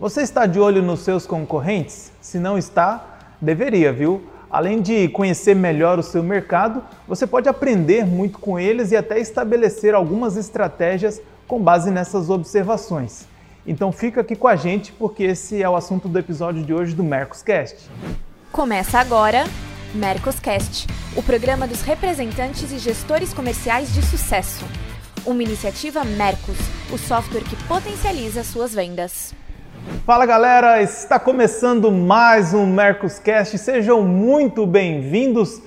Você está de olho nos seus concorrentes? Se não está, deveria, viu? Além de conhecer melhor o seu mercado, você pode aprender muito com eles e até estabelecer algumas estratégias com base nessas observações. Então fica aqui com a gente porque esse é o assunto do episódio de hoje do Mercoscast. Começa agora Mercoscast, o programa dos representantes e gestores comerciais de sucesso. Uma iniciativa Mercos, o software que potencializa suas vendas. Fala galera, está começando mais um Mercoscast. Sejam muito bem-vindos.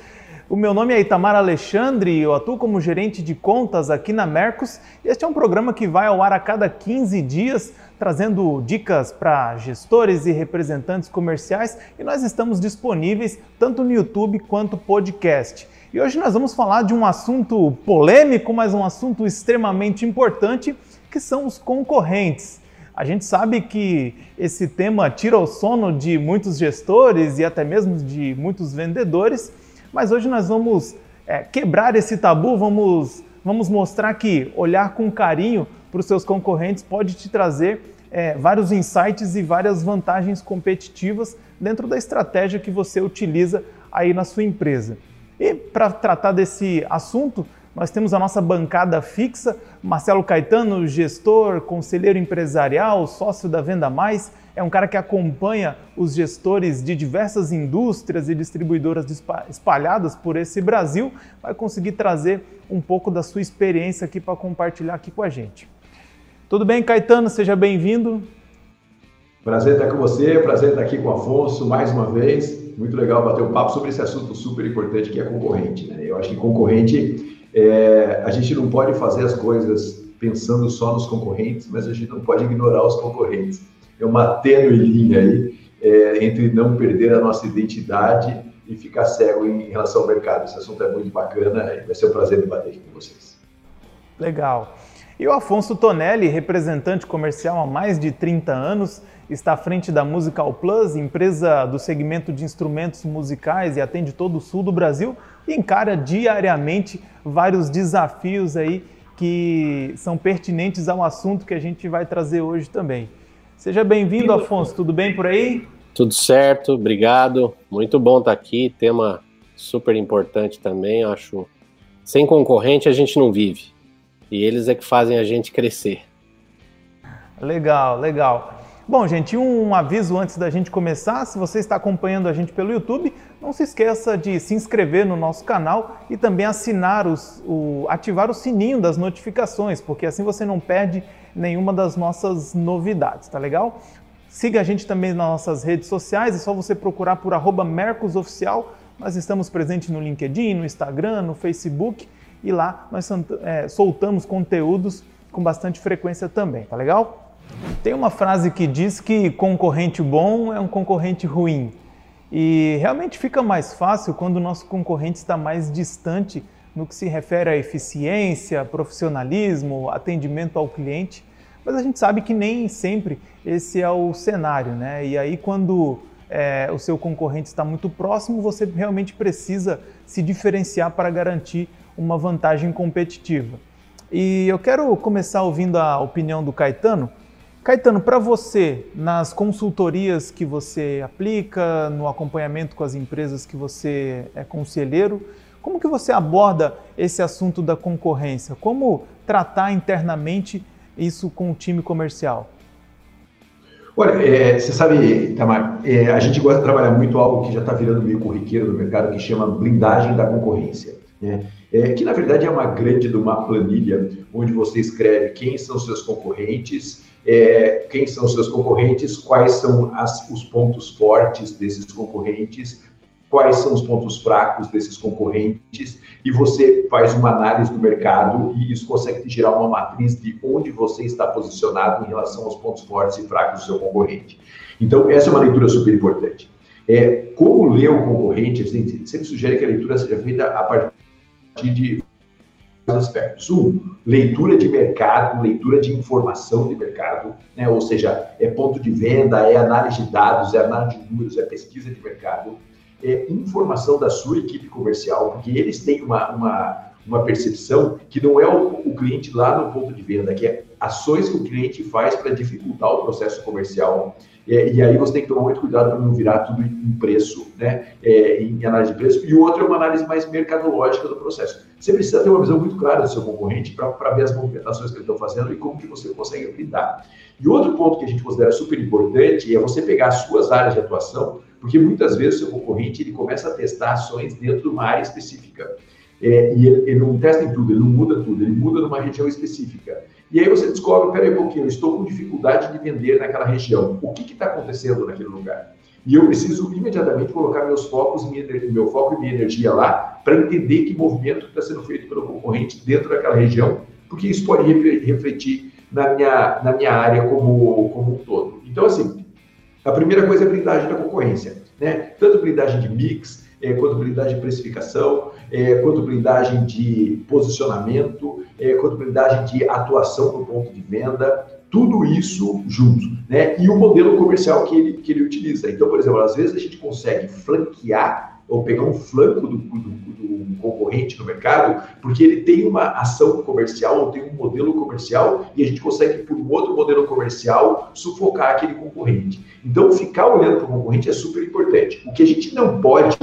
O meu nome é Itamar Alexandre, eu atuo como gerente de contas aqui na Mercos. Este é um programa que vai ao ar a cada 15 dias, trazendo dicas para gestores e representantes comerciais, e nós estamos disponíveis tanto no YouTube quanto podcast. E hoje nós vamos falar de um assunto polêmico, mas um assunto extremamente importante, que são os concorrentes. A gente sabe que esse tema tira o sono de muitos gestores e até mesmo de muitos vendedores, mas hoje nós vamos é, quebrar esse tabu, vamos, vamos mostrar que olhar com carinho para os seus concorrentes pode te trazer é, vários insights e várias vantagens competitivas dentro da estratégia que você utiliza aí na sua empresa. E para tratar desse assunto, nós temos a nossa bancada fixa, Marcelo Caetano, gestor, conselheiro empresarial, sócio da Venda Mais, é um cara que acompanha os gestores de diversas indústrias e distribuidoras espalhadas por esse Brasil, vai conseguir trazer um pouco da sua experiência aqui para compartilhar aqui com a gente. Tudo bem, Caetano? Seja bem-vindo. Prazer estar com você, prazer estar aqui com o Afonso mais uma vez. Muito legal bater um papo sobre esse assunto super importante que é concorrente. Né? Eu acho que concorrente é, a gente não pode fazer as coisas pensando só nos concorrentes, mas a gente não pode ignorar os concorrentes. É uma tênue linha aí é, entre não perder a nossa identidade e ficar cego em relação ao mercado. Esse assunto é muito bacana e vai ser um prazer debater aqui com vocês. Legal. E o Afonso Tonelli, representante comercial há mais de 30 anos, está à frente da Musical Plus, empresa do segmento de instrumentos musicais e atende todo o sul do Brasil e encara diariamente vários desafios aí que são pertinentes ao assunto que a gente vai trazer hoje também. Seja bem-vindo, Afonso. Tudo bem por aí? Tudo certo, obrigado. Muito bom estar aqui. Tema super importante também, acho. Sem concorrente a gente não vive. E eles é que fazem a gente crescer. Legal, legal. Bom, gente, um aviso antes da gente começar. Se você está acompanhando a gente pelo YouTube, não se esqueça de se inscrever no nosso canal e também assinar os, o, ativar o sininho das notificações, porque assim você não perde nenhuma das nossas novidades, tá legal? Siga a gente também nas nossas redes sociais, é só você procurar por Mercosoficial. Nós estamos presentes no LinkedIn, no Instagram, no Facebook e lá nós é, soltamos conteúdos com bastante frequência também, tá legal? Tem uma frase que diz que concorrente bom é um concorrente ruim. E realmente fica mais fácil quando o nosso concorrente está mais distante no que se refere à eficiência, profissionalismo, atendimento ao cliente. Mas a gente sabe que nem sempre esse é o cenário, né? E aí, quando é, o seu concorrente está muito próximo, você realmente precisa se diferenciar para garantir uma vantagem competitiva. E eu quero começar ouvindo a opinião do Caetano Caetano, para você, nas consultorias que você aplica, no acompanhamento com as empresas que você é conselheiro, como que você aborda esse assunto da concorrência? Como tratar internamente isso com o time comercial? Olha, é, você sabe, Tamar, é, a gente gosta de trabalhar muito algo que já está virando meio corriqueiro no mercado, que chama blindagem da concorrência. Né? É, que na verdade é uma grande de uma planilha onde você escreve quem são seus concorrentes, é, quem são seus concorrentes, quais são as, os pontos fortes desses concorrentes, quais são os pontos fracos desses concorrentes, e você faz uma análise do mercado e isso consegue gerar uma matriz de onde você está posicionado em relação aos pontos fortes e fracos do seu concorrente. Então, essa é uma leitura super importante. É, como ler o concorrente, a gente sempre sugere que a leitura seja feita a partir de aspectos. Um, leitura de mercado, leitura de informação de mercado, né? ou seja, é ponto de venda, é análise de dados, é análise de números, é pesquisa de mercado, é informação da sua equipe comercial, porque eles têm uma, uma, uma percepção que não é o, o cliente lá no ponto de venda, que é ações que o cliente faz para dificultar o processo comercial. É, e aí você tem que tomar muito cuidado para não virar tudo em preço, né? É, em análise de preço. E o outro é uma análise mais mercadológica do processo. Você precisa ter uma visão muito clara do seu concorrente para ver as movimentações que eles estão fazendo e como que você consegue lidar. E outro ponto que a gente considera super importante é você pegar as suas áreas de atuação, porque muitas vezes o seu concorrente ele começa a testar ações dentro de uma área específica. É, e ele, ele, não testa em tudo, ele não muda tudo, ele muda numa região específica. E aí você descobre, peraí um pouquinho, eu estou com dificuldade de vender naquela região. O que está acontecendo naquele lugar? E eu preciso imediatamente colocar meus focos, minha, meu foco e minha energia lá para entender que movimento está sendo feito pelo concorrente dentro daquela região, porque isso pode refletir na minha, na minha área como, como um todo. Então, assim, a primeira coisa é a blindagem da concorrência. Né? Tanto blindagem de mix, é, quanto blindagem de precificação, é, quanto blindagem de posicionamento, é, quanto blindagem de atuação no ponto de venda, tudo isso junto, né? E o modelo comercial que ele, que ele utiliza. Então, por exemplo, às vezes a gente consegue flanquear ou pegar um flanco do, do, do, concorrente no mercado, porque ele tem uma ação comercial ou tem um modelo comercial e a gente consegue, por um outro modelo comercial, sufocar aquele concorrente. Então, ficar olhando para o concorrente é super importante. O que a gente não pode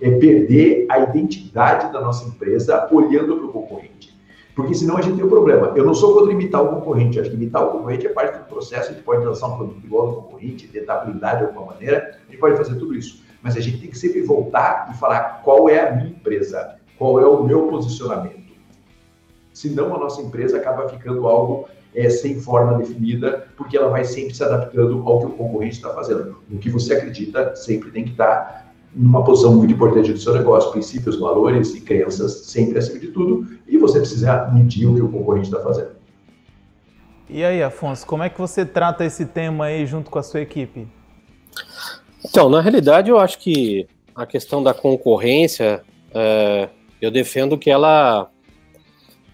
é perder a identidade da nossa empresa olhando para o concorrente. Porque senão a gente tem um problema. Eu não sou contra imitar o concorrente, acho que imitar o concorrente é parte do processo, a gente pode lançar um produto igual ao concorrente, tentar blindar de alguma maneira, a gente pode fazer tudo isso. Mas a gente tem que sempre voltar e falar qual é a minha empresa, qual é o meu posicionamento. Senão a nossa empresa acaba ficando algo é, sem forma definida, porque ela vai sempre se adaptando ao que o concorrente está fazendo. No que você acredita, sempre tem que estar numa posição muito importante do seu negócio, princípios, valores e crenças sempre acima de tudo, e você precisa medir o que o concorrente está fazendo. E aí, Afonso, como é que você trata esse tema aí junto com a sua equipe? Então, na realidade, eu acho que a questão da concorrência, é, eu defendo que ela,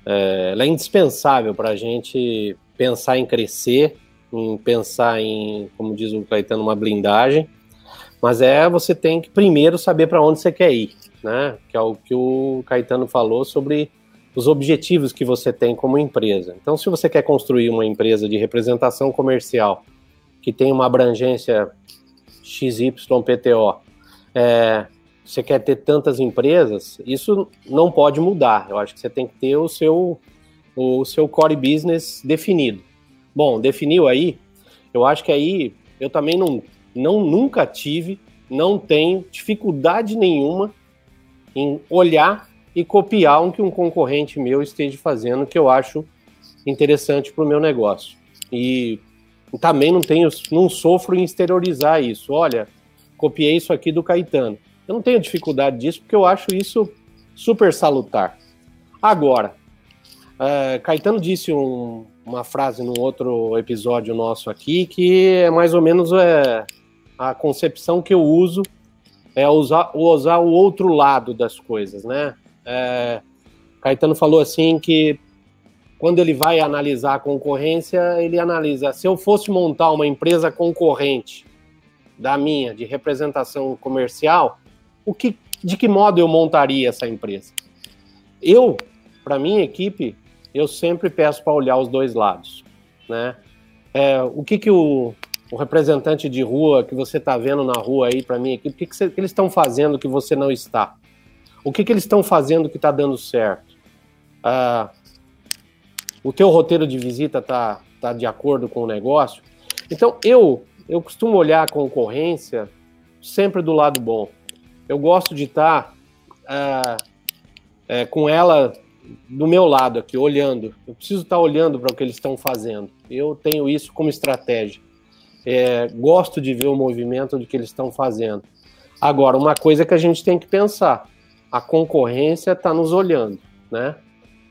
é, ela é indispensável para a gente pensar em crescer, em pensar em, como diz o Caetano, uma blindagem, mas é você tem que primeiro saber para onde você quer ir, né? Que é o que o Caetano falou sobre os objetivos que você tem como empresa. Então, se você quer construir uma empresa de representação comercial que tem uma abrangência XYPTO, é, você quer ter tantas empresas, isso não pode mudar. Eu acho que você tem que ter o seu, o seu core business definido. Bom, definiu aí, eu acho que aí eu também não não nunca tive, não tenho dificuldade nenhuma em olhar e copiar o que um concorrente meu esteja fazendo, que eu acho interessante para o meu negócio. E também não tenho, não sofro em exteriorizar isso. Olha, copiei isso aqui do Caetano. Eu não tenho dificuldade disso porque eu acho isso super salutar. Agora, uh, Caetano disse um, uma frase num outro episódio nosso aqui que é mais ou menos é, a concepção que eu uso é usar, usar o outro lado das coisas, né? É, Caetano falou assim que quando ele vai analisar a concorrência, ele analisa se eu fosse montar uma empresa concorrente da minha de representação comercial, o que, de que modo eu montaria essa empresa? Eu, para minha equipe, eu sempre peço para olhar os dois lados, né? É, o que que o o representante de rua que você está vendo na rua aí para mim aqui, o que, que, que eles estão fazendo que você não está? O que, que eles estão fazendo que está dando certo? Ah, o teu roteiro de visita está tá de acordo com o negócio? Então, eu, eu costumo olhar a concorrência sempre do lado bom. Eu gosto de estar tá, ah, é, com ela do meu lado aqui, olhando. Eu preciso estar tá olhando para o que eles estão fazendo. Eu tenho isso como estratégia é, gosto de ver o movimento de que eles estão fazendo. Agora, uma coisa que a gente tem que pensar: a concorrência está nos olhando, né?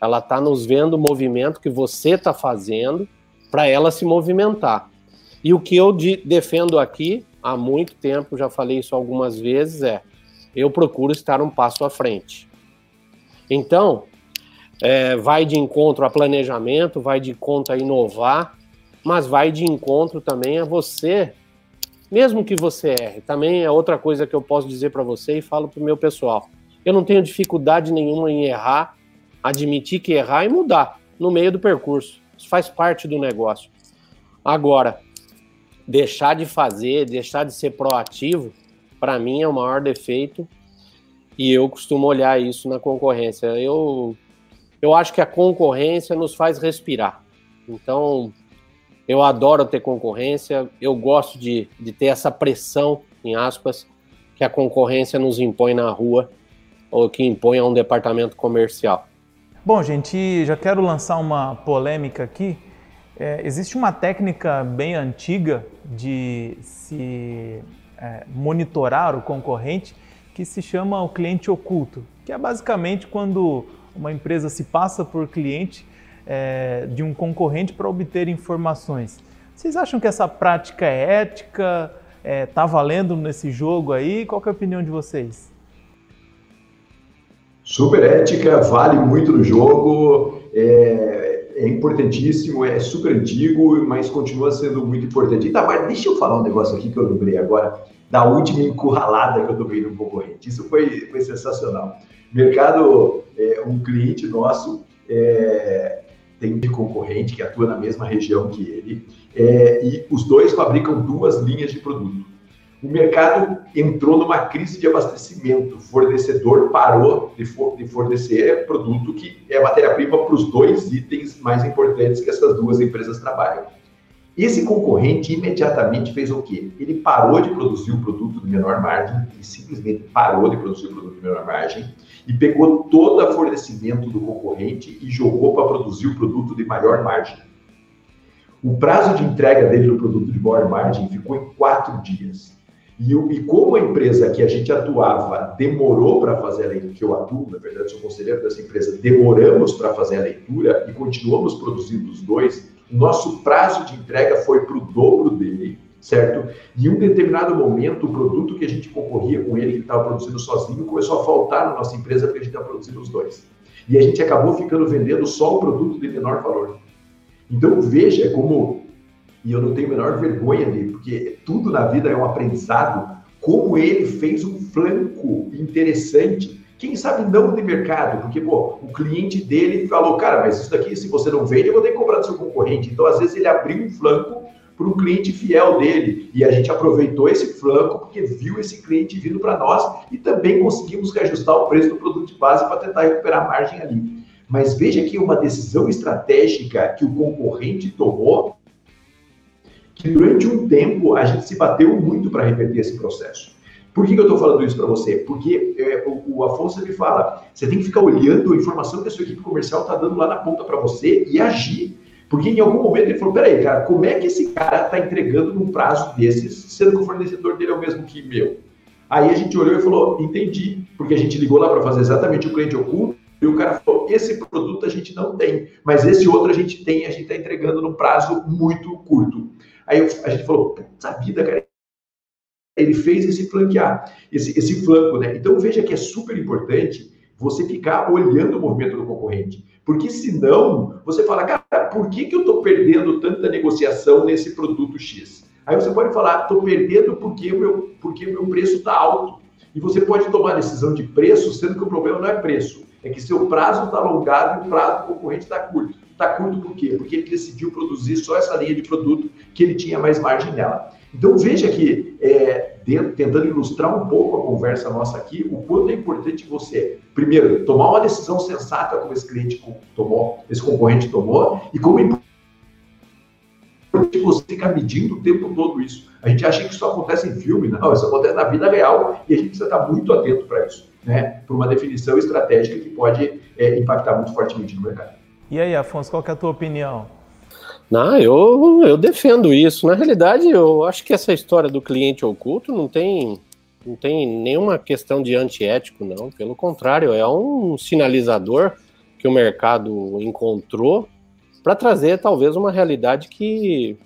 Ela está nos vendo o movimento que você está fazendo para ela se movimentar. E o que eu de, defendo aqui há muito tempo, já falei isso algumas vezes, é eu procuro estar um passo à frente. Então, é, vai de encontro a planejamento, vai de encontro a inovar, mas vai de encontro também a você, mesmo que você erre. Também é outra coisa que eu posso dizer para você e falo para o meu pessoal. Eu não tenho dificuldade nenhuma em errar, admitir que errar e mudar no meio do percurso. Isso faz parte do negócio. Agora, deixar de fazer, deixar de ser proativo, para mim é o maior defeito e eu costumo olhar isso na concorrência. Eu, eu acho que a concorrência nos faz respirar. Então, eu adoro ter concorrência, eu gosto de, de ter essa pressão, em aspas, que a concorrência nos impõe na rua ou que impõe a um departamento comercial. Bom, gente, já quero lançar uma polêmica aqui. É, existe uma técnica bem antiga de se é, monitorar o concorrente que se chama o cliente oculto, que é basicamente quando uma empresa se passa por cliente é, de um concorrente para obter informações. Vocês acham que essa prática é ética? Está é, tá valendo nesse jogo aí? Qual é a opinião de vocês? Super ética, vale muito no jogo, é, é, importantíssimo, é super antigo, mas continua sendo muito importante. Então, mas deixa eu falar um negócio aqui que eu lembrei agora, da última encurralada que eu tomei no concorrente. Isso foi, foi sensacional. Mercado, é, um cliente nosso é, tem um concorrente que atua na mesma região que ele, é, e os dois fabricam duas linhas de produto o mercado entrou numa crise de abastecimento. O fornecedor parou de, for, de fornecer produto que é matéria-prima para os dois itens mais importantes que essas duas empresas trabalham. Esse concorrente imediatamente fez o quê? Ele parou de produzir o produto de menor margem, e simplesmente parou de produzir o produto de menor margem, e pegou todo o fornecimento do concorrente e jogou para produzir o produto de maior margem. O prazo de entrega dele no produto de maior margem ficou em quatro dias. E, e, como a empresa que a gente atuava demorou para fazer a leitura, que eu atuo, na verdade, sou conselheiro dessa empresa, demoramos para fazer a leitura e continuamos produzindo os dois, nosso prazo de entrega foi para o dobro dele, certo? E em um determinado momento, o produto que a gente concorria com ele, que estava produzindo sozinho, começou a faltar na nossa empresa porque a gente estava produzindo os dois. E a gente acabou ficando vendendo só o produto de menor valor. Então, veja como e eu não tenho a menor vergonha dele, porque tudo na vida é um aprendizado, como ele fez um flanco interessante, quem sabe não de mercado, porque pô, o cliente dele falou, cara, mas isso daqui, se você não vende, eu vou ter que comprar do seu concorrente. Então, às vezes, ele abriu um flanco para um cliente fiel dele, e a gente aproveitou esse flanco porque viu esse cliente vindo para nós e também conseguimos reajustar o preço do produto de base para tentar recuperar a margem ali. Mas veja que uma decisão estratégica que o concorrente tomou que durante um tempo a gente se bateu muito para reverter esse processo. Por que, que eu estou falando isso para você? Porque é, o, o, Afonso me fala, você tem que ficar olhando a informação que a sua equipe comercial está dando lá na ponta para você e agir. Porque em algum momento ele falou, peraí, cara, como é que esse cara está entregando num prazo desses, sendo que o fornecedor dele é o mesmo que meu? Aí a gente olhou e falou, entendi, porque a gente ligou lá para fazer exatamente o cliente oculto, e o cara falou, esse produto a gente não tem, mas esse outro a gente tem, a gente está entregando num prazo muito curto. Aí a gente falou, puta vida, cara. Ele fez esse flanquear, esse, esse flanco, né? Então veja que é super importante você ficar olhando o movimento do concorrente. Porque senão você fala, cara, por que, que eu estou perdendo tanta negociação nesse produto X? Aí você pode falar, estou perdendo porque o meu, porque meu preço está alto. E você pode tomar decisão de preço, sendo que o problema não é preço, é que seu prazo está alongado e o prazo do concorrente está curto. Está curto por quê? Porque ele decidiu produzir só essa linha de produto que ele tinha mais margem nela. Então veja que, é, dentro, tentando ilustrar um pouco a conversa nossa aqui, o quanto é importante você, primeiro, tomar uma decisão sensata como esse cliente tomou, esse concorrente tomou, e como é importante você ficar medindo o tempo todo isso. A gente acha que isso acontece em filme, não, isso acontece na vida real e a gente precisa estar muito atento para isso, né? Para uma definição estratégica que pode é, impactar muito fortemente no mercado. E aí, Afonso, qual é a tua opinião? Não, eu, eu defendo isso. Na realidade, eu acho que essa história do cliente oculto não tem, não tem nenhuma questão de antiético, não. Pelo contrário, é um sinalizador que o mercado encontrou para trazer talvez uma realidade que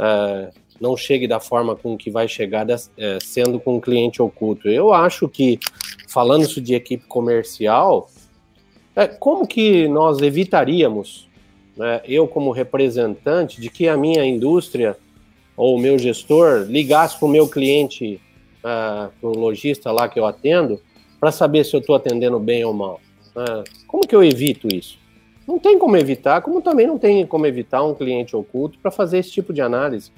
é, não chegue da forma com que vai chegar é, sendo com um cliente oculto. Eu acho que, falando isso de equipe comercial, é, como que nós evitaríamos, né, eu como representante, de que a minha indústria ou o meu gestor ligasse para o meu cliente, uh, o lojista lá que eu atendo, para saber se eu estou atendendo bem ou mal? Uh, como que eu evito isso? Não tem como evitar, como também não tem como evitar um cliente oculto para fazer esse tipo de análise.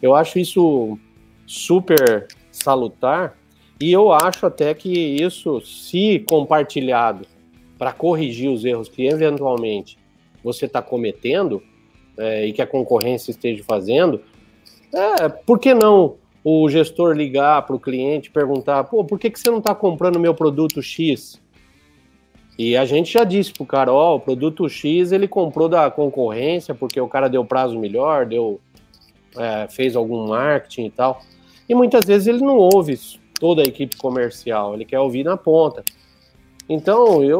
Eu acho isso super salutar e eu acho até que isso, se compartilhado para corrigir os erros que eventualmente você está cometendo é, e que a concorrência esteja fazendo, é, por que não o gestor ligar para o cliente perguntar, pô, por que, que você não está comprando meu produto X? E a gente já disse pro cara, ó, o produto X ele comprou da concorrência porque o cara deu prazo melhor, deu, é, fez algum marketing e tal. E muitas vezes ele não ouve toda a equipe comercial, ele quer ouvir na ponta. Então eu,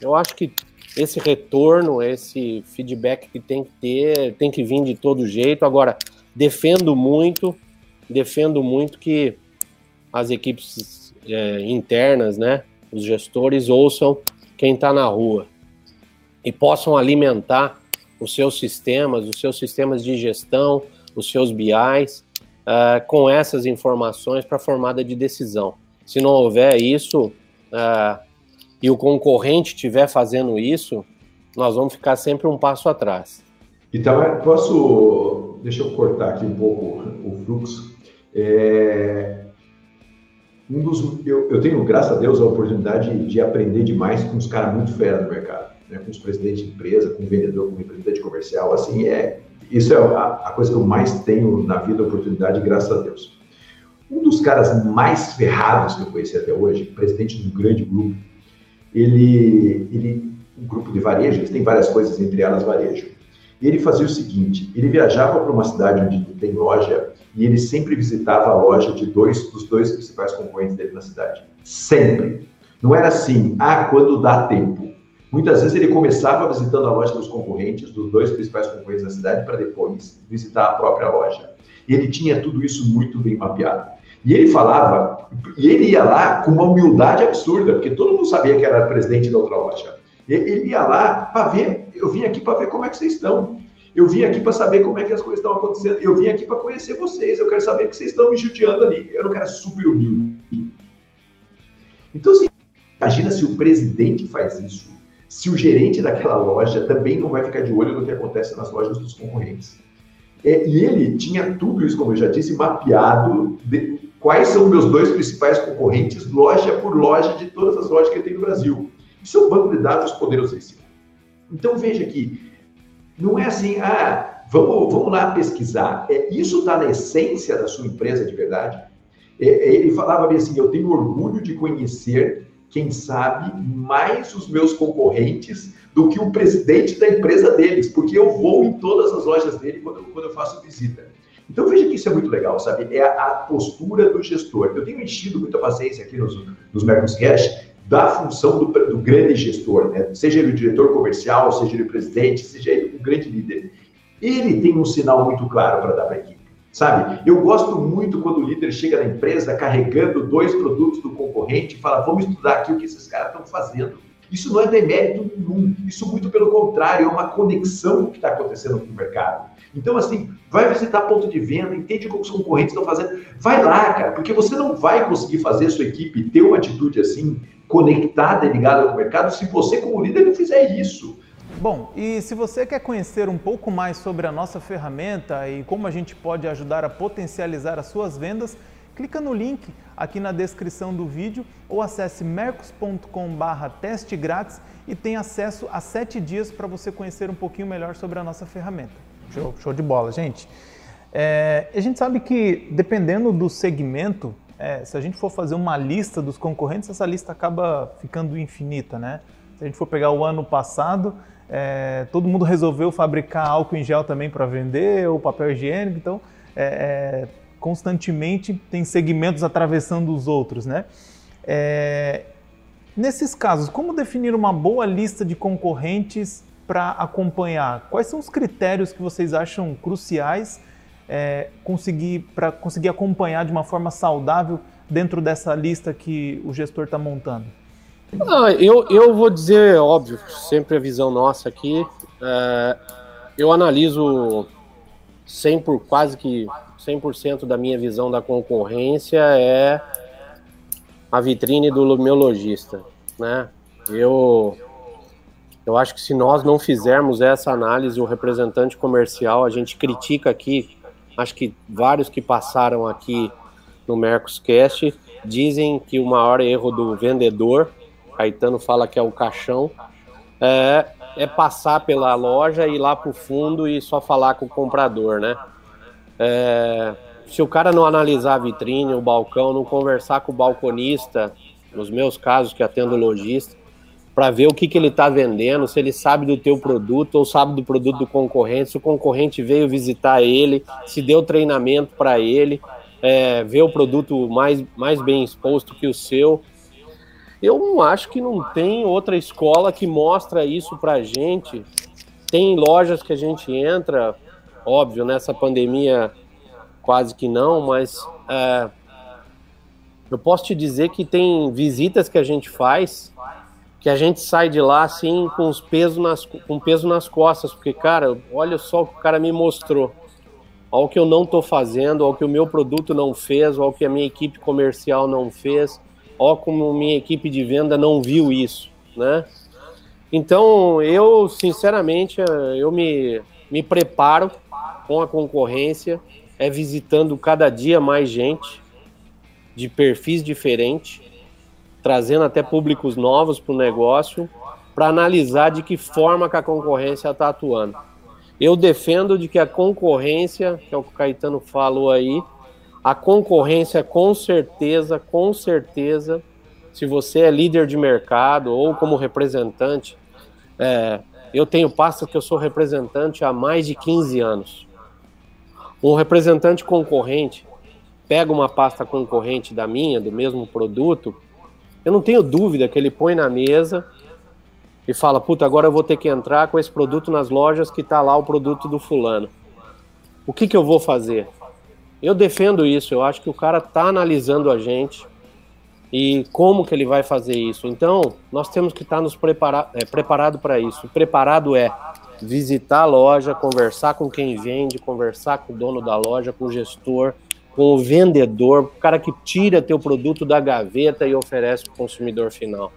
eu acho que esse retorno, esse feedback que tem que ter, tem que vir de todo jeito. Agora, defendo muito, defendo muito que as equipes é, internas, né, os gestores ouçam quem está na rua e possam alimentar os seus sistemas, os seus sistemas de gestão, os seus BIs, uh, com essas informações para formada de decisão. Se não houver isso uh, e o concorrente estiver fazendo isso, nós vamos ficar sempre um passo atrás. Então, posso. Deixa eu cortar aqui um pouco o fluxo. É, um dos, eu, eu, tenho, graças a Deus, a oportunidade de aprender demais com os caras muito fera do mercado, né? com os presidentes de empresa, com o vendedor, com o representante comercial, assim, é, isso é a, a, coisa que eu mais tenho na vida, oportunidade, graças a Deus. Um dos caras mais ferrados que eu conheci até hoje, presidente de um grande grupo, ele, ele um grupo de varejo, eles têm várias coisas, entre elas varejo, ele fazia o seguinte, ele viajava para uma cidade onde tem loja e ele sempre visitava a loja de dois dos dois principais concorrentes dele na cidade. Sempre. Não era assim, ah, quando dá tempo. Muitas vezes ele começava visitando a loja dos concorrentes, dos dois principais concorrentes da cidade, para depois visitar a própria loja. Ele tinha tudo isso muito bem mapeado. E ele falava, e ele ia lá com uma humildade absurda, porque todo mundo sabia que era presidente da outra loja. Ele ia lá para ver, eu vim aqui para ver como é que vocês estão. Eu vim aqui para saber como é que as coisas estão acontecendo. Eu vim aqui para conhecer vocês. Eu quero saber que vocês estão me judiando ali. Eu não quero super humilde. Então, assim, imagina se o presidente faz isso. Se o gerente daquela loja também não vai ficar de olho no que acontece nas lojas dos concorrentes. É, e ele tinha tudo isso, como eu já disse, mapeado de quais são meus dois principais concorrentes, loja por loja, de todas as lojas que ele tem no Brasil. Isso é um banco de dados poderosíssimo. Então veja que não é assim, ah, vamos, vamos lá pesquisar. É, isso está na essência da sua empresa de verdade? É, é, ele falava bem assim: eu tenho orgulho de conhecer, quem sabe, mais os meus concorrentes do que o presidente da empresa deles, porque eu vou em todas as lojas dele quando, quando eu faço visita. Então veja que isso é muito legal, sabe? É a, postura do gestor. Eu tenho enchido muita paciência aqui nos, nos Mercos Cash da função do, do, grande gestor, né? seja ele o diretor comercial, seja ele o presidente, seja ele o grande líder. Ele tem um sinal muito claro para dar para a equipe, sabe? Eu gosto muito quando o líder chega na empresa carregando dois produtos do concorrente e fala: vamos estudar aqui o que esses caras estão fazendo. Isso não é demérito nenhum, isso muito pelo contrário, é uma conexão com o que está acontecendo no mercado. Então, assim, vai visitar ponto de venda, entende como os concorrentes estão fazendo. Vai lá, cara, porque você não vai conseguir fazer a sua equipe ter uma atitude assim, conectada e ligada com o mercado, se você, como líder, não fizer isso. Bom, e se você quer conhecer um pouco mais sobre a nossa ferramenta e como a gente pode ajudar a potencializar as suas vendas, clica no link aqui na descrição do vídeo ou acesse mercos.com/barra teste grátis e tem acesso a sete dias para você conhecer um pouquinho melhor sobre a nossa ferramenta. Show, show de bola, gente. É, a gente sabe que dependendo do segmento, é, se a gente for fazer uma lista dos concorrentes, essa lista acaba ficando infinita, né? Se a gente for pegar o ano passado, é, todo mundo resolveu fabricar álcool em gel também para vender, ou papel higiênico, então é, é, constantemente tem segmentos atravessando os outros, né? É, nesses casos, como definir uma boa lista de concorrentes para acompanhar? Quais são os critérios que vocês acham cruciais é, conseguir para conseguir acompanhar de uma forma saudável dentro dessa lista que o gestor está montando? Ah, eu, eu vou dizer, óbvio, sempre a visão nossa aqui. É, eu analiso 100 por, quase que 100% da minha visão da concorrência é a vitrine do meu lojista, né? Eu Eu acho que se nós não fizermos essa análise, o representante comercial, a gente critica aqui, acho que vários que passaram aqui no Mercoscast dizem que o maior erro do vendedor, Caetano fala que é o caixão, é, é passar pela loja, ir lá para o fundo e só falar com o comprador, né? É, se o cara não analisar a vitrine, o balcão, não conversar com o balconista, nos meus casos que atendo lojista, para ver o que, que ele está vendendo, se ele sabe do teu produto ou sabe do produto do concorrente, se o concorrente veio visitar ele, se deu treinamento para ele, é, ver o produto mais, mais bem exposto que o seu. Eu não acho que não tem outra escola que mostra isso para gente. Tem lojas que a gente entra, óbvio, nessa pandemia quase que não, mas é, eu posso te dizer que tem visitas que a gente faz que a gente sai de lá assim com os pesos nas, com peso nas costas, porque cara, olha só o que o cara me mostrou. Olha o que eu não estou fazendo, olha o que o meu produto não fez, olha o que a minha equipe comercial não fez, olha como minha equipe de venda não viu isso, né? Então, eu, sinceramente, eu me, me preparo com a concorrência, é visitando cada dia mais gente de perfis diferentes, trazendo até públicos novos para o negócio, para analisar de que forma que a concorrência está atuando. Eu defendo de que a concorrência, que é o que o Caetano falou aí, a concorrência com certeza, com certeza, se você é líder de mercado ou como representante, é, eu tenho pasta que eu sou representante há mais de 15 anos. Um representante concorrente pega uma pasta concorrente da minha, do mesmo produto, eu não tenho dúvida que ele põe na mesa e fala: puta, agora eu vou ter que entrar com esse produto nas lojas que está lá o produto do fulano. O que, que eu vou fazer? Eu defendo isso, eu acho que o cara está analisando a gente e como que ele vai fazer isso. Então, nós temos que estar nos preparar, é, preparado para isso. Preparado é visitar a loja, conversar com quem vende, conversar com o dono da loja, com o gestor, com o vendedor, o cara que tira teu produto da gaveta e oferece para o consumidor final.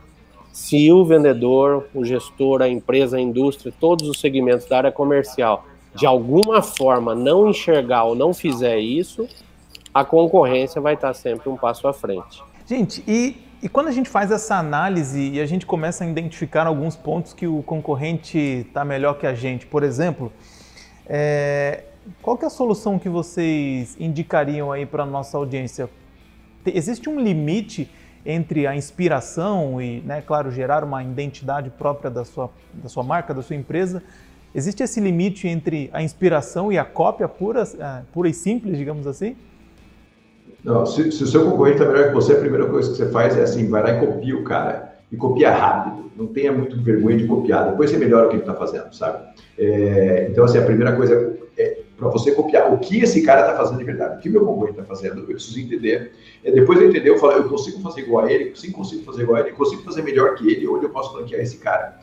Se o vendedor, o gestor, a empresa, a indústria, todos os segmentos da área comercial, de alguma forma não enxergar ou não fizer isso, a concorrência vai estar sempre um passo à frente. Gente, e, e quando a gente faz essa análise e a gente começa a identificar alguns pontos que o concorrente está melhor que a gente, por exemplo, é, qual é a solução que vocês indicariam aí para a nossa audiência? Existe um limite entre a inspiração e, né, claro, gerar uma identidade própria da sua, da sua marca, da sua empresa? Existe esse limite entre a inspiração e a cópia pura, uh, pura e simples, digamos assim? Não, se, se o seu concorrente está melhor que você, a primeira coisa que você faz é assim, vai lá e copia o cara. E copia rápido. Não tenha muito vergonha de copiar. Depois você melhora o que ele está fazendo, sabe? É, então, assim, a primeira coisa é para você copiar o que esse cara está fazendo de verdade, o que meu concorrente está fazendo, eu preciso entender. E depois de entender, eu falo, eu consigo fazer igual a ele, sim, consigo fazer igual a ele, consigo fazer melhor que ele, onde eu posso flanquear esse cara.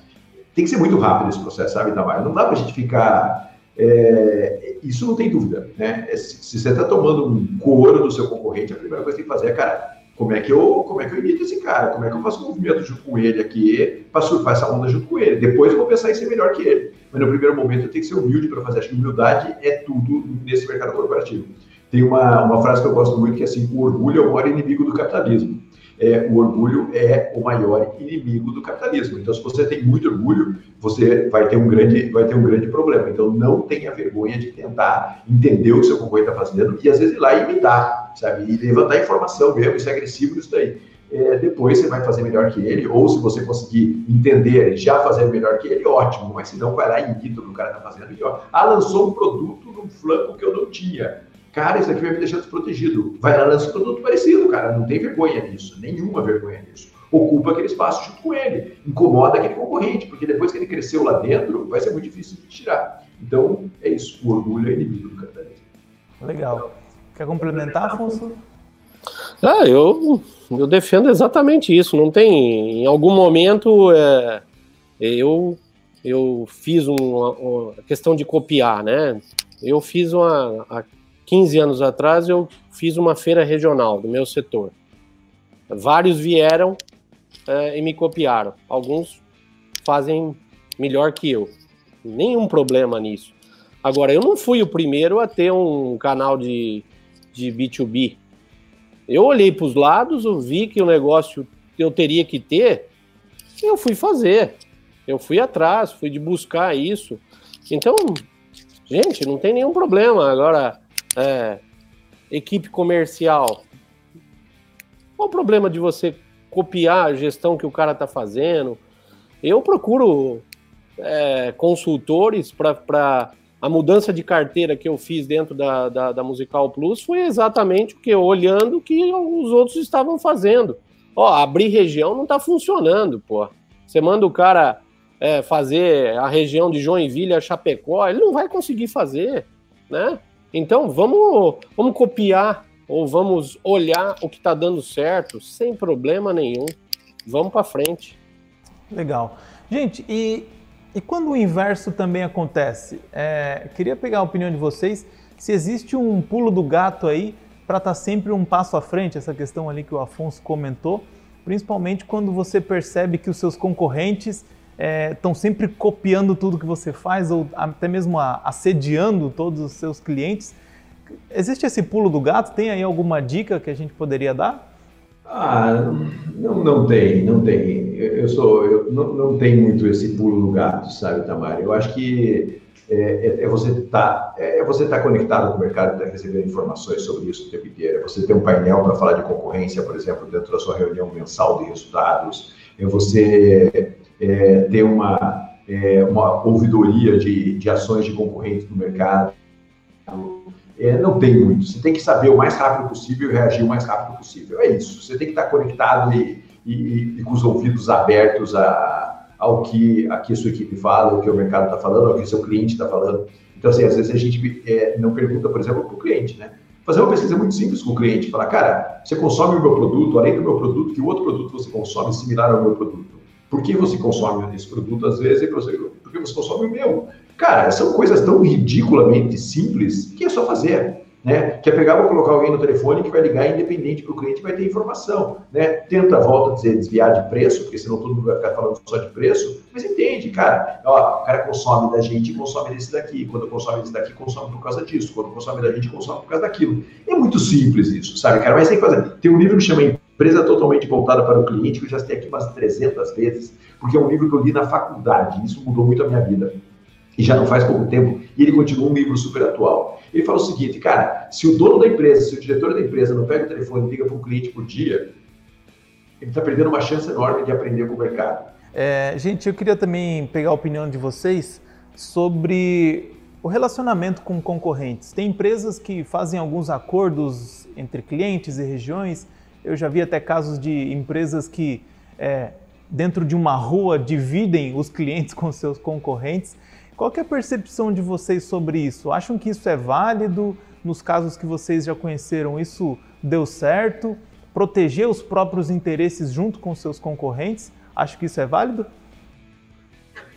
Tem que ser muito rápido esse processo, sabe, Tamara? Não dá para a gente ficar. É, isso não tem dúvida, né? É, se, se, você está tomando um couro do seu concorrente, a primeira coisa que tem que fazer é, cara, como é que eu, como é que eu imito esse cara? Como é que eu faço um movimento junto com ele aqui para surfar essa onda junto com ele? Depois eu vou pensar em ser melhor que ele. Mas no primeiro momento eu tenho que ser humilde para fazer. Acho que humildade é tudo nesse mercado corporativo. Tem uma, uma frase que eu gosto muito que é assim: o orgulho é o maior inimigo do capitalismo. É, o orgulho é o maior inimigo do capitalismo. Então, se você tem muito orgulho, você vai ter um grande, vai ter um grande problema. Então, não tenha vergonha de tentar entender o que seu concorrente está fazendo e às vezes ir lá e imitar, sabe? E levantar informação mesmo, isso é agressivo isso daí. É, depois você vai fazer melhor que ele, ou se você conseguir entender já fazer melhor que ele, ótimo, mas se não, vai lá e imita o que o cara está fazendo. E, ó, ah, lançou um produto num flanco que eu não tinha. Cara, isso aqui vai me deixar desprotegido. Vai lá, lança um produto parecido, cara. Não tem vergonha nisso, nenhuma vergonha nisso. Ocupa aquele espaço junto com ele. Incomoda aquele concorrente, porque depois que ele cresceu lá dentro, vai ser muito difícil de tirar. Então, é isso. O orgulho é inimigo do capitalismo. Legal. Quer complementar, Afonso? Ah, eu, eu defendo exatamente isso. Não tem. Em algum momento, é, eu, eu fiz uma, uma questão de copiar, né? Eu fiz uma. Há 15 anos atrás, eu fiz uma feira regional do meu setor. Vários vieram é, e me copiaram. Alguns fazem melhor que eu. Nenhum problema nisso. Agora, eu não fui o primeiro a ter um canal de, de B2B. Eu olhei para os lados, eu vi que o negócio eu teria que ter, eu fui fazer. Eu fui atrás, fui de buscar isso. Então, gente, não tem nenhum problema. Agora, é, equipe comercial. Qual o problema de você copiar a gestão que o cara está fazendo? Eu procuro é, consultores para a mudança de carteira que eu fiz dentro da, da, da, Musical Plus foi exatamente o que olhando o que os outros estavam fazendo. Ó, abrir região não está funcionando, pô. Você manda o cara é, fazer a região de Joinville a Chapecó, ele não vai conseguir fazer, né? Então vamos, vamos copiar ou vamos olhar o que está dando certo sem problema nenhum. Vamos para frente. Legal. Gente, e, e quando o inverso também acontece? É, queria pegar a opinião de vocês se existe um pulo do gato aí para estar tá sempre um passo à frente, essa questão ali que o Afonso comentou, principalmente quando você percebe que os seus concorrentes estão é, sempre copiando tudo que você faz ou até mesmo assediando todos os seus clientes. Existe esse pulo do gato? Tem aí alguma dica que a gente poderia dar? Ah, não, não tem, não tem. Eu sou, eu não, não tem muito esse pulo do gato, sabe, Tamara? Eu acho que é, é, é você estar tá, é, é você tá conectado com o mercado, tá recebendo informações sobre isso o tempo inteiro. É você ter um painel para falar de concorrência, por exemplo, dentro da sua reunião mensal de resultados. É você é, ter uma, é, uma ouvidoria de, de ações de concorrentes no mercado. É, não tem muito. Você tem que saber o mais rápido possível e reagir o mais rápido possível. É isso. Você tem que estar conectado e, e, e com os ouvidos abertos a, ao que, a que a sua equipe fala, o que o mercado está falando, ao que o seu cliente está falando. Então, assim, às vezes a gente é, não pergunta, por exemplo, para o cliente, né? Fazer uma pesquisa muito simples com o cliente, falar, cara, você consome o meu produto, além do meu produto, que outro produto você consome similar ao meu produto? Por que você consome esse produto às vezes? Porque você consome o meu. Cara, são coisas tão ridiculamente simples que é só fazer. Né? Que é pegar, vou colocar alguém no telefone que vai ligar independente para o cliente vai ter informação. Né? Tenta, volta a dizer, desviar de preço, porque senão todo mundo vai ficar falando só de preço, mas entende, cara. Ó, o cara consome da gente consome desse daqui. Quando consome desse daqui, consome por causa disso. Quando consome da gente, consome por causa daquilo. É muito simples isso, sabe, cara? Mas tem que fazer. Tem um livro que chama Empresa Totalmente Voltada para o Cliente, que eu já citei aqui umas 300 vezes, porque é um livro que eu li na faculdade. Isso mudou muito a minha vida e já não faz pouco tempo, e ele continua um livro super atual. Ele fala o seguinte, cara, se o dono da empresa, se o diretor da empresa não pega o telefone e liga para um cliente por dia, ele está perdendo uma chance enorme de aprender com o mercado. É, gente, eu queria também pegar a opinião de vocês sobre o relacionamento com concorrentes. Tem empresas que fazem alguns acordos entre clientes e regiões. Eu já vi até casos de empresas que, é, dentro de uma rua, dividem os clientes com seus concorrentes. Qual é a percepção de vocês sobre isso? Acham que isso é válido? Nos casos que vocês já conheceram, isso deu certo? Proteger os próprios interesses junto com seus concorrentes? Acho que isso é válido?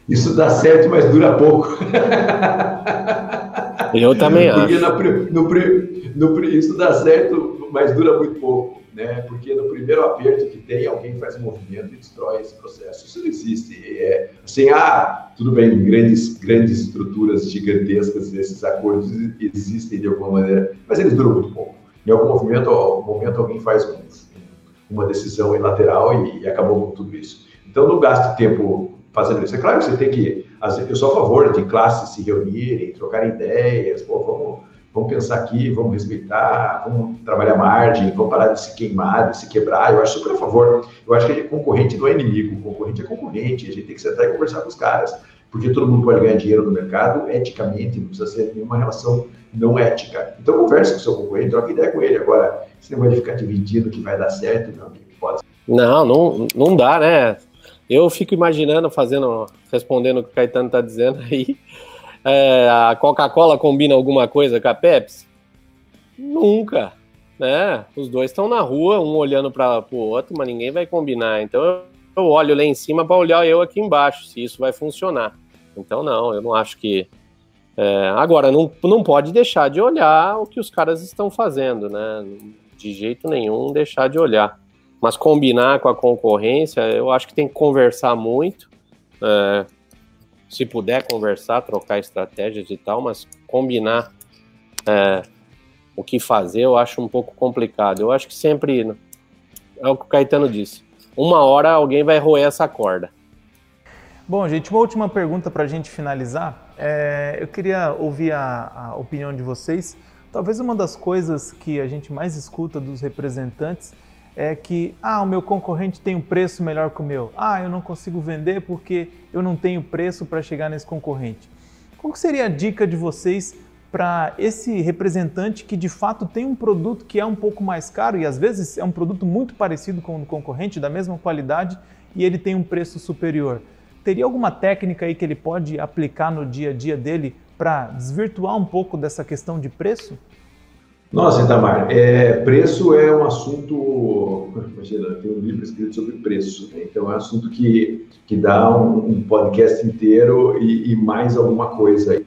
Isso dá certo, mas dura pouco. Eu também Porque acho. No, no, no, isso dá certo, mas dura muito pouco né? Porque no primeiro aperto que tem, alguém faz um movimento e destrói esse processo. Isso não existe. É, assim, ah, tudo bem, grandes, grandes estruturas gigantescas, esses acordos existem de alguma maneira, mas eles duram muito pouco. Em algum movimento, algum momento alguém faz um, uma decisão lateral e, e acabou com tudo isso. Então, não gaste tempo fazendo isso. É claro que você tem que. Eu sou a favor de classes se reunirem, trocarem ideias, pô, vamos vamos pensar aqui, vamos respeitar, vamos trabalhar margem, vamos parar de se queimar, de se quebrar. Eu acho super a favor. Eu acho que concorrente não é inimigo, concorrente é concorrente. A gente tem que sentar e conversar com os caras, porque todo mundo pode ganhar dinheiro no mercado eticamente, não precisa ser nenhuma relação não ética. Então converse com o seu concorrente, troque ideia com ele. Agora, você não vai ficar dividindo que vai dar certo, meu amigo, pode. Não, não, não dá, né? Eu fico imaginando, fazendo, respondendo o que o Caetano está dizendo aí, é, a Coca-Cola combina alguma coisa com a Pepsi? Nunca, né? Os dois estão na rua, um olhando para o outro, mas ninguém vai combinar. Então eu olho lá em cima para olhar eu aqui embaixo, se isso vai funcionar. Então não, eu não acho que. É, agora, não, não pode deixar de olhar o que os caras estão fazendo, né? De jeito nenhum deixar de olhar. Mas combinar com a concorrência, eu acho que tem que conversar muito. É, se puder conversar, trocar estratégias e tal, mas combinar é, o que fazer eu acho um pouco complicado. Eu acho que sempre, é o que o Caetano disse, uma hora alguém vai roer essa corda. Bom, gente, uma última pergunta para a gente finalizar. É, eu queria ouvir a, a opinião de vocês. Talvez uma das coisas que a gente mais escuta dos representantes é que ah, o meu concorrente tem um preço melhor que o meu. Ah, eu não consigo vender porque eu não tenho preço para chegar nesse concorrente. Qual seria a dica de vocês para esse representante que de fato tem um produto que é um pouco mais caro e às vezes é um produto muito parecido com o do concorrente, da mesma qualidade, e ele tem um preço superior? Teria alguma técnica aí que ele pode aplicar no dia a dia dele para desvirtuar um pouco dessa questão de preço? Nossa, Itamar, é, preço é um assunto. Imagina, tem um livro escrito sobre preço, né? então é um assunto que, que dá um, um podcast inteiro e, e, mais alguma coisa.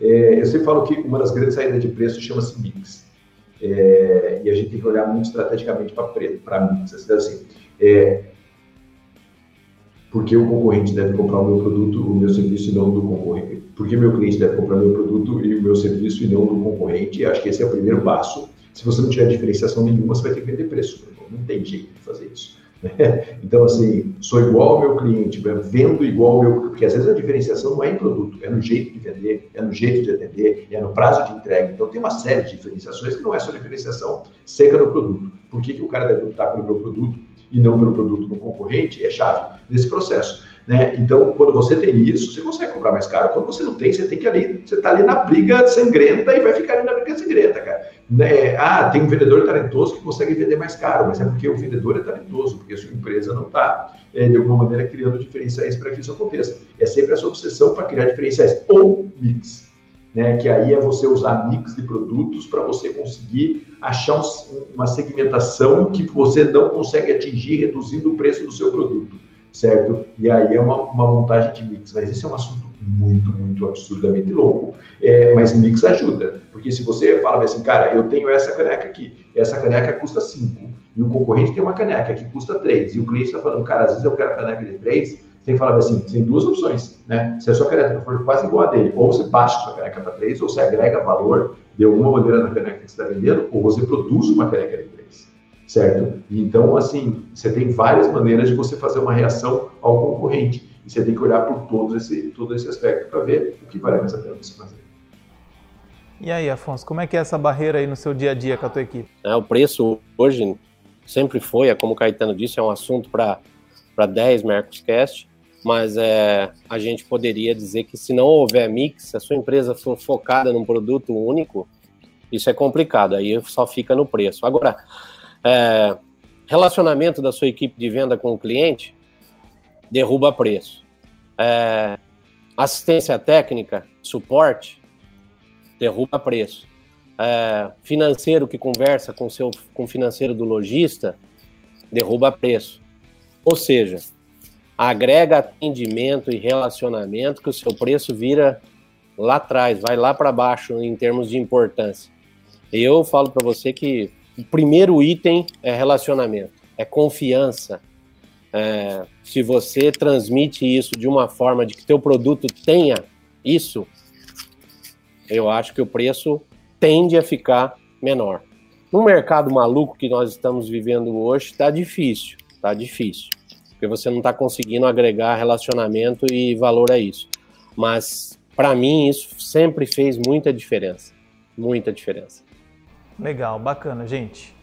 É, eu sempre falo que uma das grandes saídas de preço chama-se mix. É, e a gente tem que olhar muito estrategicamente para mix. Assim, assim é, porque o concorrente deve comprar o meu produto, o meu serviço e não do concorrente porque meu cliente deve comprar meu produto e o meu serviço e não do concorrente. Acho que esse é o primeiro passo. Se você não tiver diferenciação nenhuma, você vai ter que vender preço. Não tem jeito de fazer isso. Né? Então, assim, sou igual ao meu cliente, vendo igual ao meu. Porque às vezes a diferenciação não é em produto, é no jeito de vender, é no jeito de atender, é no prazo de entrega. Então, tem uma série de diferenciações que não é só diferenciação seca no produto. Por que, que o cara deve optar pelo meu produto e não pelo produto do concorrente? É chave nesse processo. Né? Então, quando você tem isso, você consegue comprar mais caro. Quando você não tem, você tem que ali, você está ali na briga sangrenta e vai ficar ali na briga sangrenta, cara. Né? Ah, tem um vendedor talentoso que consegue vender mais caro, mas é porque o vendedor é talentoso, porque a sua empresa não está, é, de alguma maneira, criando diferenciais para que isso aconteça. É sempre essa obsessão para criar diferenciais. Ou mix. Né, que aí é você usar mix de produtos para você conseguir achar um, uma segmentação que você não consegue atingir reduzindo o preço do seu produto certo? E aí é uma, uma montagem de mix, mas esse é um assunto muito, muito absurdamente louco, é, mas mix ajuda, porque se você fala assim, cara, eu tenho essa caneca aqui, essa caneca custa 5, e o concorrente tem uma caneca que custa 3, e o cliente está falando, cara, às vezes eu quero a caneca de 3, você falar assim, tem duas opções, né? Se a sua caneca for quase igual a dele, ou você baixa a sua caneca para 3, ou você agrega valor de alguma maneira na caneca que você está vendendo, ou você produz uma caneca de 3 certo? Então, assim, você tem várias maneiras de você fazer uma reação ao concorrente. E você tem que olhar por todo esse, todo esse aspecto para ver o que vale mais a pena você fazer. E aí, Afonso, como é que é essa barreira aí no seu dia a dia com a tua equipe? É, o preço hoje sempre foi, é como o Caetano disse, é um assunto para 10 Mercoscast, mas é, a gente poderia dizer que se não houver mix, se a sua empresa for focada num produto único, isso é complicado, aí só fica no preço. Agora, é, relacionamento da sua equipe de venda com o cliente derruba preço. É, assistência técnica, suporte, derruba preço. É, financeiro que conversa com seu com o financeiro do lojista, derruba preço. Ou seja, agrega atendimento e relacionamento que o seu preço vira lá atrás, vai lá para baixo em termos de importância. Eu falo para você que o primeiro item é relacionamento, é confiança. É, se você transmite isso de uma forma de que teu produto tenha isso, eu acho que o preço tende a ficar menor. No mercado maluco que nós estamos vivendo hoje, está difícil, está difícil, porque você não está conseguindo agregar relacionamento e valor a isso. Mas para mim isso sempre fez muita diferença, muita diferença. Legal, bacana, gente.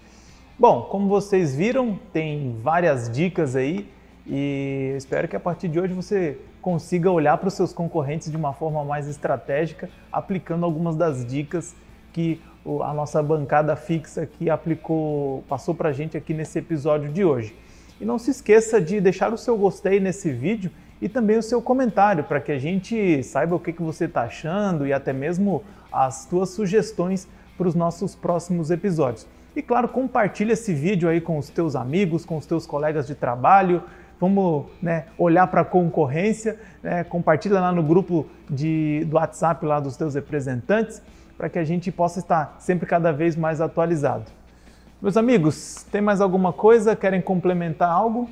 Bom, como vocês viram, tem várias dicas aí e espero que a partir de hoje você consiga olhar para os seus concorrentes de uma forma mais estratégica, aplicando algumas das dicas que a nossa bancada fixa aqui aplicou, passou para a gente aqui nesse episódio de hoje. E não se esqueça de deixar o seu gostei nesse vídeo e também o seu comentário para que a gente saiba o que, que você está achando e até mesmo as suas sugestões para os nossos próximos episódios. E claro, compartilha esse vídeo aí com os teus amigos, com os teus colegas de trabalho. Vamos né, olhar para a concorrência, né, compartilha lá no grupo de, do WhatsApp lá dos teus representantes, para que a gente possa estar sempre cada vez mais atualizado. Meus amigos, tem mais alguma coisa? Querem complementar algo?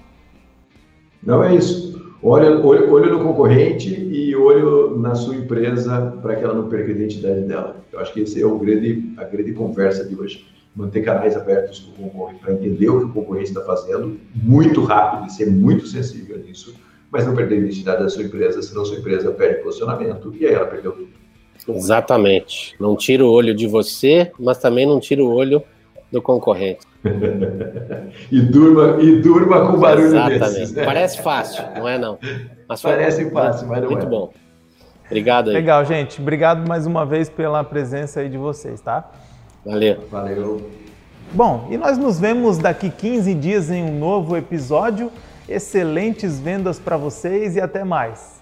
Não é isso. Olho, olho, olho no concorrente e olho na sua empresa para que ela não perca a identidade dela. Eu acho que esse é o grande, a grande conversa de hoje. Manter canais abertos com o concorrente para entender o que o concorrente está fazendo, muito rápido e ser muito sensível nisso, mas não perder a identidade da sua empresa, senão sua empresa perde posicionamento e aí ela perdeu tudo. Exatamente. Não tira o olho de você, mas também não tira o olho do concorrente. e, durma, e durma com barulho Exatamente. desses. Né? Parece fácil, não é não. Mas Parece fácil, mas não muito é. bom. Obrigado aí. Legal, gente. Obrigado mais uma vez pela presença aí de vocês, tá? Valeu. Valeu. Bom, e nós nos vemos daqui 15 dias em um novo episódio. Excelentes vendas para vocês e até mais.